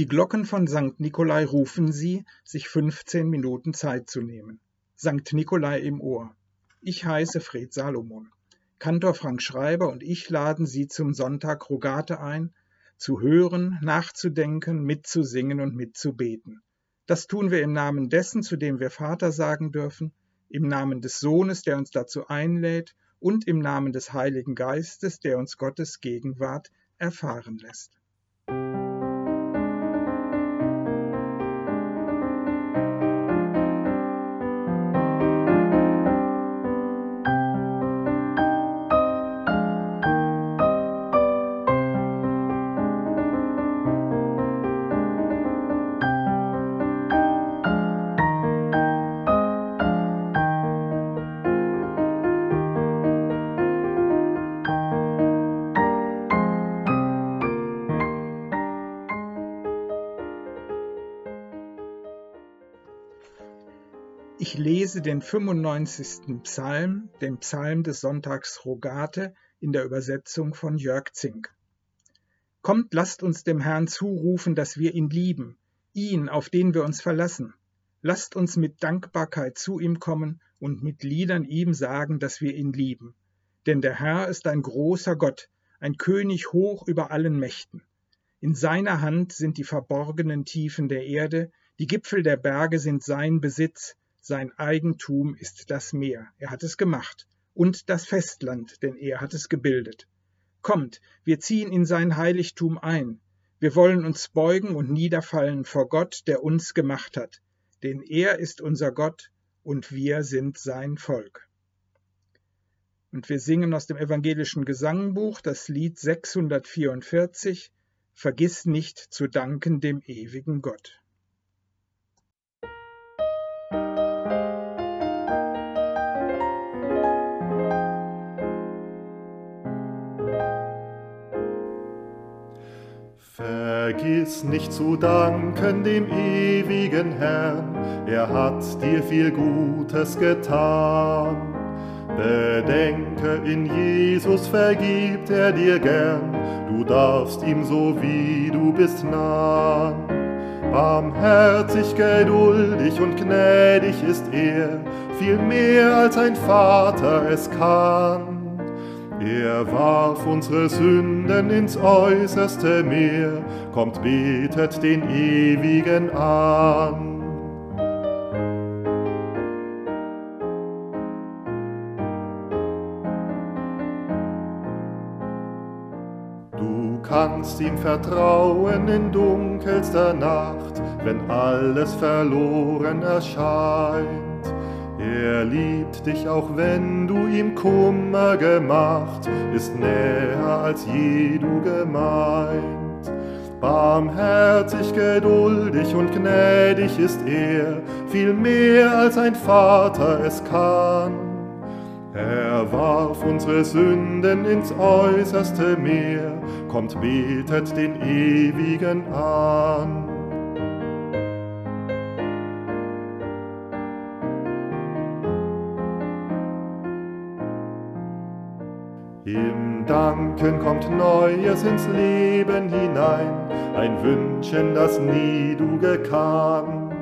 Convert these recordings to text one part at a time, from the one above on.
Die Glocken von St. Nikolai rufen Sie, sich 15 Minuten Zeit zu nehmen. St. Nikolai im Ohr. Ich heiße Fred Salomon. Kantor Frank Schreiber und ich laden Sie zum Sonntag Rogate ein, zu hören, nachzudenken, mitzusingen und mitzubeten. Das tun wir im Namen dessen, zu dem wir Vater sagen dürfen, im Namen des Sohnes, der uns dazu einlädt, und im Namen des Heiligen Geistes, der uns Gottes Gegenwart erfahren lässt. Ich lese den 95. Psalm, den Psalm des Sonntags Rogate, in der Übersetzung von Jörg Zink. Kommt, lasst uns dem Herrn zurufen, dass wir ihn lieben, ihn, auf den wir uns verlassen. Lasst uns mit Dankbarkeit zu ihm kommen und mit Liedern ihm sagen, dass wir ihn lieben. Denn der Herr ist ein großer Gott, ein König hoch über allen Mächten. In seiner Hand sind die verborgenen Tiefen der Erde, die Gipfel der Berge sind sein Besitz, sein Eigentum ist das Meer, er hat es gemacht, und das Festland, denn er hat es gebildet. Kommt, wir ziehen in sein Heiligtum ein. Wir wollen uns beugen und niederfallen vor Gott, der uns gemacht hat, denn er ist unser Gott und wir sind sein Volk. Und wir singen aus dem evangelischen Gesangbuch das Lied 644 Vergiss nicht zu danken dem ewigen Gott. Vergiss nicht zu danken dem ewigen Herrn, er hat dir viel Gutes getan. Bedenke, in Jesus vergibt er dir gern, du darfst ihm so wie du bist nahen. Barmherzig, geduldig und gnädig ist er, viel mehr als ein Vater es kann. Er warf unsere Sünden ins äußerste Meer, kommt, betet den Ewigen an. Du kannst ihm vertrauen in dunkelster Nacht, wenn alles verloren erscheint. Er liebt dich, auch wenn du ihm Kummer gemacht, ist näher als je du gemeint. Barmherzig, geduldig und gnädig ist er, viel mehr als ein Vater es kann. Er warf unsere Sünden ins äußerste Meer, kommt, betet den Ewigen an. Im Danken kommt Neues ins Leben hinein, ein Wünschen, das nie du gekannt,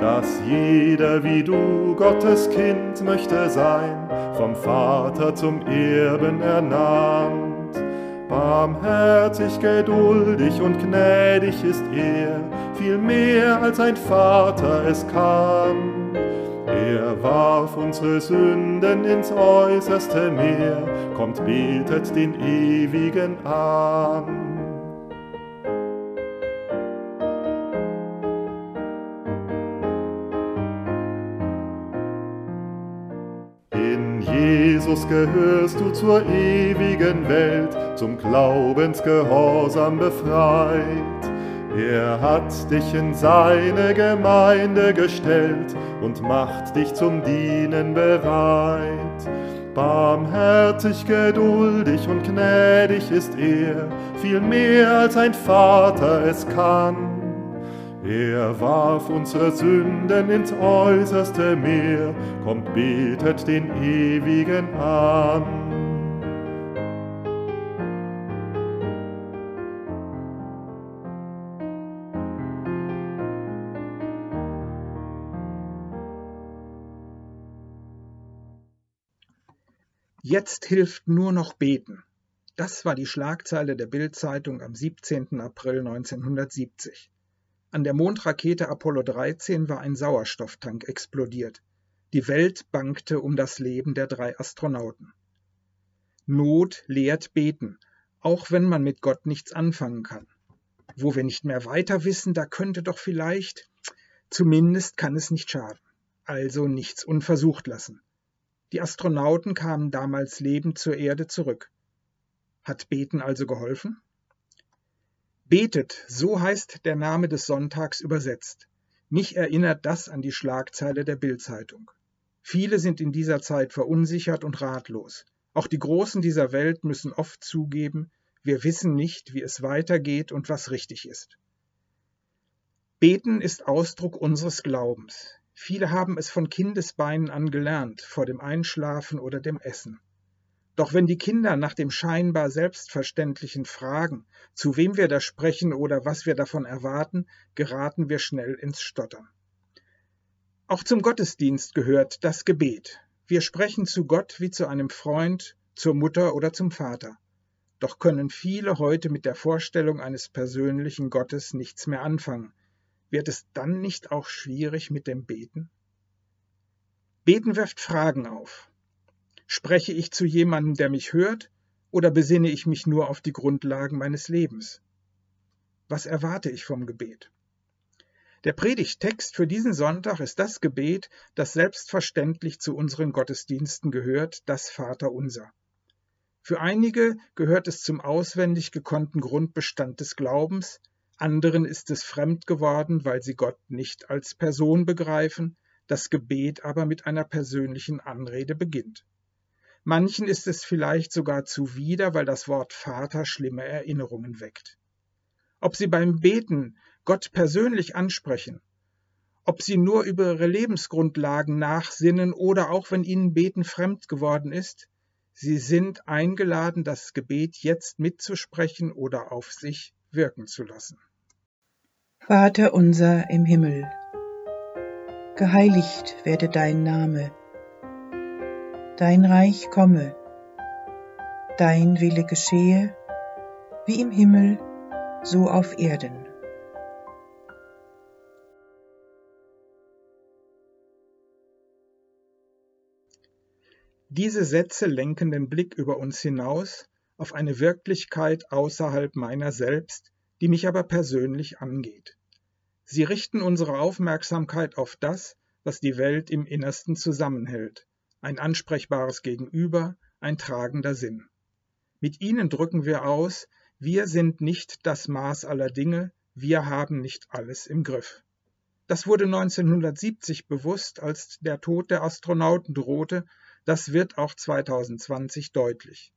dass jeder wie du Gottes Kind möchte sein, vom Vater zum Erben ernannt. Barmherzig, geduldig und gnädig ist er, viel mehr als ein Vater es kann. Er warf unsere Sünden ins äußerste Meer, kommt, betet den Ewigen an. In Jesus gehörst du zur ewigen Welt, zum Glaubensgehorsam befreit. Er hat dich in seine Gemeinde gestellt und macht dich zum Dienen bereit. Barmherzig, geduldig und gnädig ist er, viel mehr als ein Vater es kann. Er warf unsere Sünden ins äußerste Meer, kommt, betet den Ewigen an. Jetzt hilft nur noch beten. Das war die Schlagzeile der Bild-Zeitung am 17. April 1970. An der Mondrakete Apollo 13 war ein Sauerstofftank explodiert. Die Welt bangte um das Leben der drei Astronauten. Not lehrt beten, auch wenn man mit Gott nichts anfangen kann. Wo wir nicht mehr weiter wissen, da könnte doch vielleicht, zumindest kann es nicht schaden. Also nichts unversucht lassen. Die Astronauten kamen damals lebend zur Erde zurück. Hat Beten also geholfen? Betet, so heißt der Name des Sonntags übersetzt. Mich erinnert das an die Schlagzeile der Bildzeitung. Viele sind in dieser Zeit verunsichert und ratlos. Auch die Großen dieser Welt müssen oft zugeben, wir wissen nicht, wie es weitergeht und was richtig ist. Beten ist Ausdruck unseres Glaubens. Viele haben es von Kindesbeinen an gelernt, vor dem Einschlafen oder dem Essen. Doch wenn die Kinder nach dem scheinbar Selbstverständlichen fragen, zu wem wir da sprechen oder was wir davon erwarten, geraten wir schnell ins Stottern. Auch zum Gottesdienst gehört das Gebet. Wir sprechen zu Gott wie zu einem Freund, zur Mutter oder zum Vater. Doch können viele heute mit der Vorstellung eines persönlichen Gottes nichts mehr anfangen, wird es dann nicht auch schwierig mit dem Beten? Beten wirft Fragen auf. Spreche ich zu jemandem, der mich hört, oder besinne ich mich nur auf die Grundlagen meines Lebens? Was erwarte ich vom Gebet? Der Predigttext für diesen Sonntag ist das Gebet, das selbstverständlich zu unseren Gottesdiensten gehört, das Vaterunser. Für einige gehört es zum auswendig gekonnten Grundbestand des Glaubens, anderen ist es fremd geworden, weil sie Gott nicht als Person begreifen, das Gebet aber mit einer persönlichen Anrede beginnt. Manchen ist es vielleicht sogar zuwider, weil das Wort Vater schlimme Erinnerungen weckt. Ob sie beim Beten Gott persönlich ansprechen, ob sie nur über ihre Lebensgrundlagen nachsinnen oder auch wenn ihnen Beten fremd geworden ist, sie sind eingeladen, das Gebet jetzt mitzusprechen oder auf sich wirken zu lassen. Vater unser im Himmel, geheiligt werde dein Name, dein Reich komme, dein Wille geschehe, wie im Himmel, so auf Erden. Diese Sätze lenken den Blick über uns hinaus auf eine Wirklichkeit außerhalb meiner selbst, die mich aber persönlich angeht. Sie richten unsere Aufmerksamkeit auf das, was die Welt im Innersten zusammenhält, ein ansprechbares Gegenüber, ein tragender Sinn. Mit ihnen drücken wir aus, wir sind nicht das Maß aller Dinge, wir haben nicht alles im Griff. Das wurde 1970 bewusst, als der Tod der Astronauten drohte, das wird auch 2020 deutlich.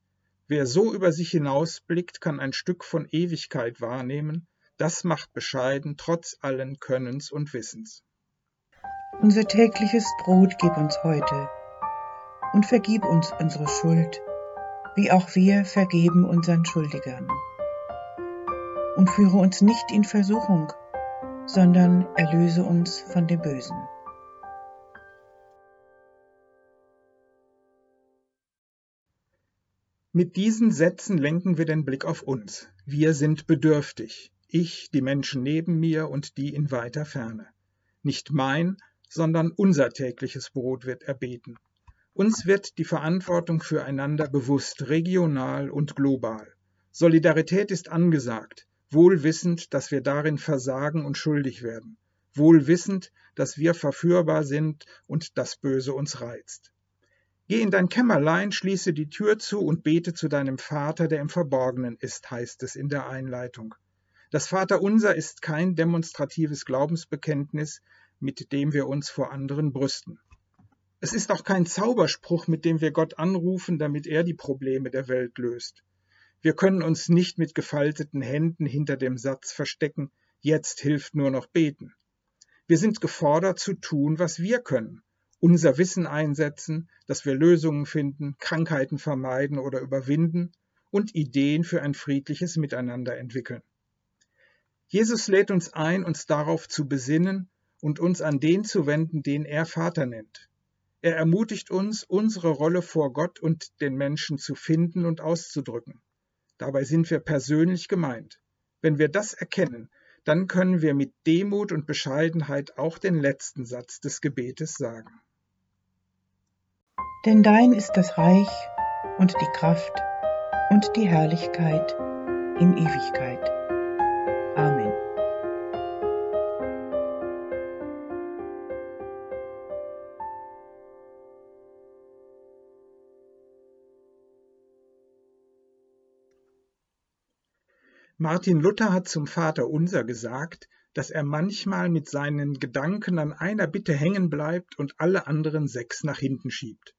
Wer so über sich hinausblickt, kann ein Stück von Ewigkeit wahrnehmen, das macht bescheiden trotz allen Könnens und Wissens. Unser tägliches Brot gib uns heute und vergib uns unsere Schuld, wie auch wir vergeben unseren Schuldigern. Und führe uns nicht in Versuchung, sondern erlöse uns von dem Bösen. Mit diesen Sätzen lenken wir den Blick auf uns. Wir sind bedürftig. Ich, die Menschen neben mir und die in weiter Ferne. Nicht mein, sondern unser tägliches Brot wird erbeten. Uns wird die Verantwortung füreinander bewusst, regional und global. Solidarität ist angesagt, wohl wissend, dass wir darin versagen und schuldig werden, wohl wissend, dass wir verführbar sind und das Böse uns reizt. Geh in dein Kämmerlein, schließe die Tür zu und bete zu deinem Vater, der im Verborgenen ist, heißt es in der Einleitung. Das Vaterunser ist kein demonstratives Glaubensbekenntnis, mit dem wir uns vor anderen brüsten. Es ist auch kein Zauberspruch, mit dem wir Gott anrufen, damit er die Probleme der Welt löst. Wir können uns nicht mit gefalteten Händen hinter dem Satz verstecken, jetzt hilft nur noch beten. Wir sind gefordert zu tun, was wir können unser Wissen einsetzen, dass wir Lösungen finden, Krankheiten vermeiden oder überwinden und Ideen für ein friedliches Miteinander entwickeln. Jesus lädt uns ein, uns darauf zu besinnen und uns an den zu wenden, den er Vater nennt. Er ermutigt uns, unsere Rolle vor Gott und den Menschen zu finden und auszudrücken. Dabei sind wir persönlich gemeint. Wenn wir das erkennen, dann können wir mit Demut und Bescheidenheit auch den letzten Satz des Gebetes sagen. Denn dein ist das Reich und die Kraft und die Herrlichkeit in Ewigkeit. Amen. Martin Luther hat zum Vater Unser gesagt, dass er manchmal mit seinen Gedanken an einer Bitte hängen bleibt und alle anderen sechs nach hinten schiebt.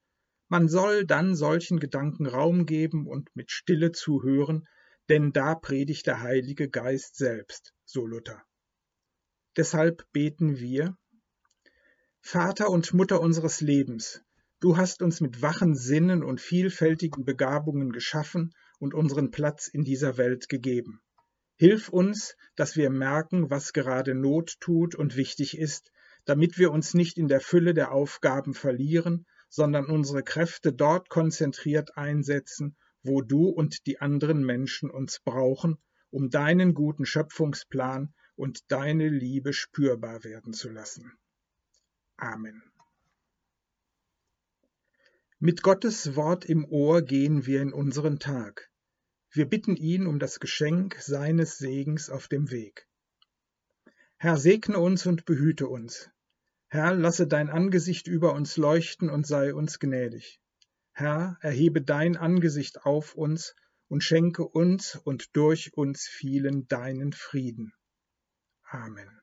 Man soll dann solchen Gedanken Raum geben und mit Stille zuhören, denn da predigt der Heilige Geist selbst, so Luther. Deshalb beten wir, Vater und Mutter unseres Lebens, du hast uns mit wachen Sinnen und vielfältigen Begabungen geschaffen und unseren Platz in dieser Welt gegeben. Hilf uns, dass wir merken, was gerade Not tut und wichtig ist, damit wir uns nicht in der Fülle der Aufgaben verlieren, sondern unsere Kräfte dort konzentriert einsetzen, wo du und die anderen Menschen uns brauchen, um deinen guten Schöpfungsplan und deine Liebe spürbar werden zu lassen. Amen. Mit Gottes Wort im Ohr gehen wir in unseren Tag. Wir bitten ihn um das Geschenk seines Segens auf dem Weg. Herr, segne uns und behüte uns. Herr, lasse dein Angesicht über uns leuchten und sei uns gnädig. Herr, erhebe dein Angesicht auf uns und schenke uns und durch uns vielen deinen Frieden. Amen.